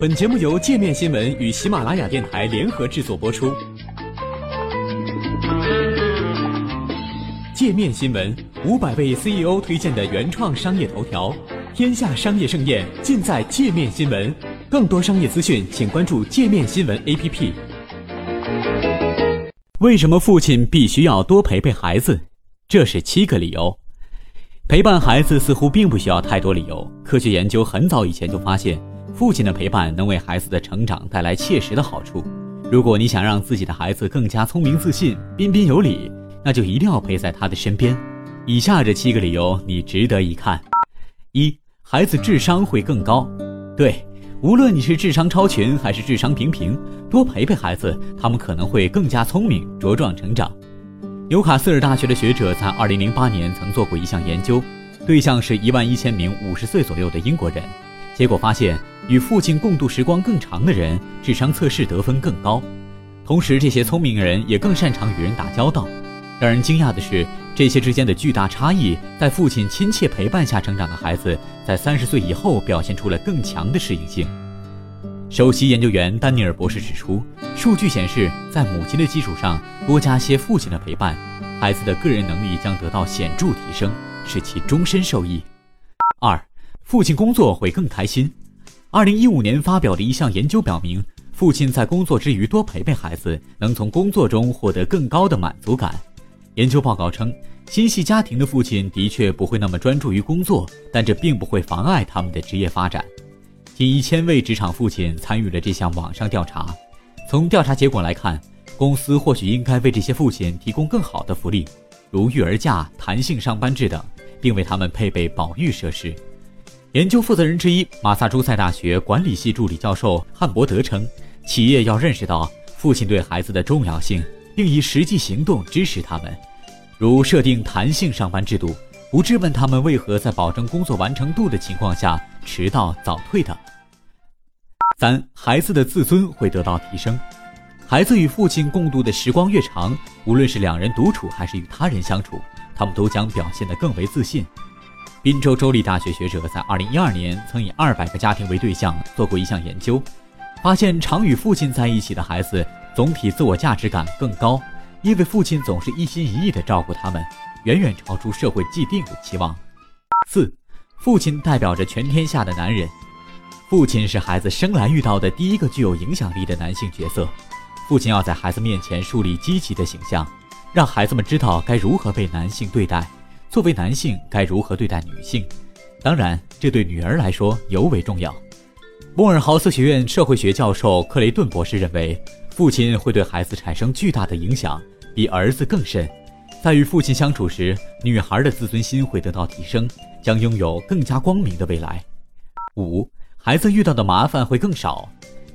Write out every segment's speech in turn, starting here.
本节目由界面新闻与喜马拉雅电台联合制作播出。界面新闻五百位 CEO 推荐的原创商业头条，天下商业盛宴尽在界面新闻。更多商业资讯，请关注界面新闻 APP。为什么父亲必须要多陪陪孩子？这是七个理由。陪伴孩子似乎并不需要太多理由。科学研究很早以前就发现。父亲的陪伴能为孩子的成长带来切实的好处。如果你想让自己的孩子更加聪明自信、彬彬有礼，那就一定要陪在他的身边。以下这七个理由你值得一看：一、孩子智商会更高。对，无论你是智商超群还是智商平平，多陪陪孩子，他们可能会更加聪明、茁壮成长。纽卡斯尔大学的学者在2008年曾做过一项研究，对象是一万一千名五十岁左右的英国人。结果发现，与父亲共度时光更长的人，智商测试得分更高。同时，这些聪明人也更擅长与人打交道。让人惊讶的是，这些之间的巨大差异，在父亲亲切陪伴下成长的孩子，在三十岁以后表现出了更强的适应性。首席研究员丹尼尔博士指出，数据显示，在母亲的基础上多加些父亲的陪伴，孩子的个人能力将得到显著提升，使其终身受益。父亲工作会更开心。二零一五年发表的一项研究表明，父亲在工作之余多陪陪孩子，能从工作中获得更高的满足感。研究报告称，心系家庭的父亲的确不会那么专注于工作，但这并不会妨碍他们的职业发展。近一千位职场父亲参与了这项网上调查。从调查结果来看，公司或许应该为这些父亲提供更好的福利，如育儿假、弹性上班制等，并为他们配备保育设施。研究负责人之一、马萨诸塞大学管理系助理教授汉伯德称，企业要认识到父亲对孩子的重要性，并以实际行动支持他们，如设定弹性上班制度，不质问他们为何在保证工作完成度的情况下迟到早退等。三、孩子的自尊会得到提升，孩子与父亲共度的时光越长，无论是两人独处还是与他人相处，他们都将表现得更为自信。宾州州立大学学者在2012年曾以200个家庭为对象做过一项研究，发现常与父亲在一起的孩子总体自我价值感更高，因为父亲总是一心一意地照顾他们，远远超出社会既定的期望。四，父亲代表着全天下的男人，父亲是孩子生来遇到的第一个具有影响力的男性角色，父亲要在孩子面前树立积极的形象，让孩子们知道该如何被男性对待。作为男性该如何对待女性？当然，这对女儿来说尤为重要。莫尔豪斯学院社会学教授克雷顿博士认为，父亲会对孩子产生巨大的影响，比儿子更甚。在与父亲相处时，女孩的自尊心会得到提升，将拥有更加光明的未来。五，孩子遇到的麻烦会更少。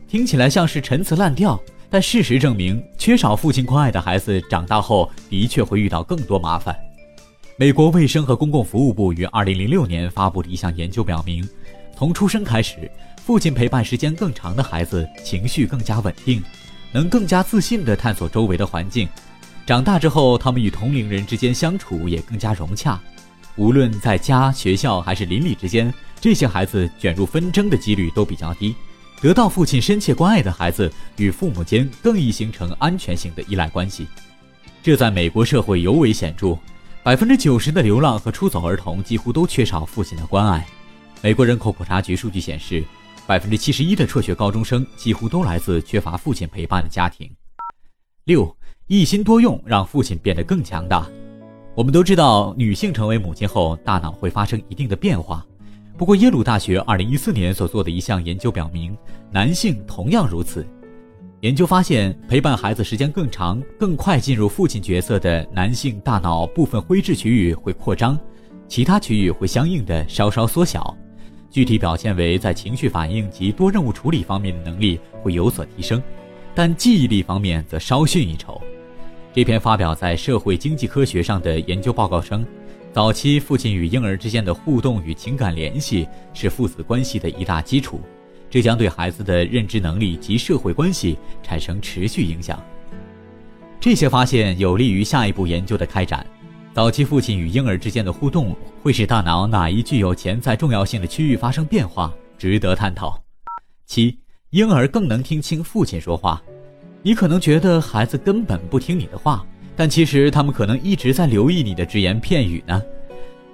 听起来像是陈词滥调，但事实证明，缺少父亲关爱的孩子长大后的确会遇到更多麻烦。美国卫生和公共服务部于2006年发布的一项研究表明，从出生开始，父亲陪伴时间更长的孩子情绪更加稳定，能更加自信地探索周围的环境。长大之后，他们与同龄人之间相处也更加融洽。无论在家、学校还是邻里之间，这些孩子卷入纷争的几率都比较低。得到父亲深切关爱的孩子，与父母间更易形成安全性的依赖关系，这在美国社会尤为显著。百分之九十的流浪和出走儿童几乎都缺少父亲的关爱。美国人口普查局数据显示，百分之七十一的辍学高中生几乎都来自缺乏父亲陪伴的家庭。六，一心多用让父亲变得更强大。我们都知道，女性成为母亲后，大脑会发生一定的变化。不过，耶鲁大学二零一四年所做的一项研究表明，男性同样如此。研究发现，陪伴孩子时间更长、更快进入父亲角色的男性，大脑部分灰质区域会扩张，其他区域会相应的稍稍缩小。具体表现为，在情绪反应及多任务处理方面的能力会有所提升，但记忆力方面则稍逊一筹。这篇发表在《社会经济科学》上的研究报告称，早期父亲与婴儿之间的互动与情感联系是父子关系的一大基础。这将对孩子的认知能力及社会关系产生持续影响。这些发现有利于下一步研究的开展。早期父亲与婴儿之间的互动会使大脑哪一具有潜在重要性的区域发生变化，值得探讨。七，婴儿更能听清父亲说话。你可能觉得孩子根本不听你的话，但其实他们可能一直在留意你的只言片语呢。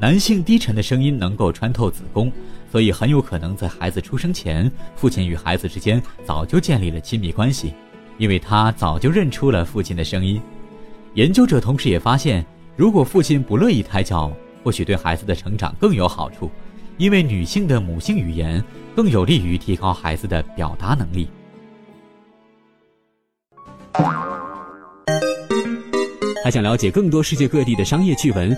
男性低沉的声音能够穿透子宫，所以很有可能在孩子出生前，父亲与孩子之间早就建立了亲密关系，因为他早就认出了父亲的声音。研究者同时也发现，如果父亲不乐意胎教，或许对孩子的成长更有好处，因为女性的母性语言更有利于提高孩子的表达能力。还想了解更多世界各地的商业趣闻？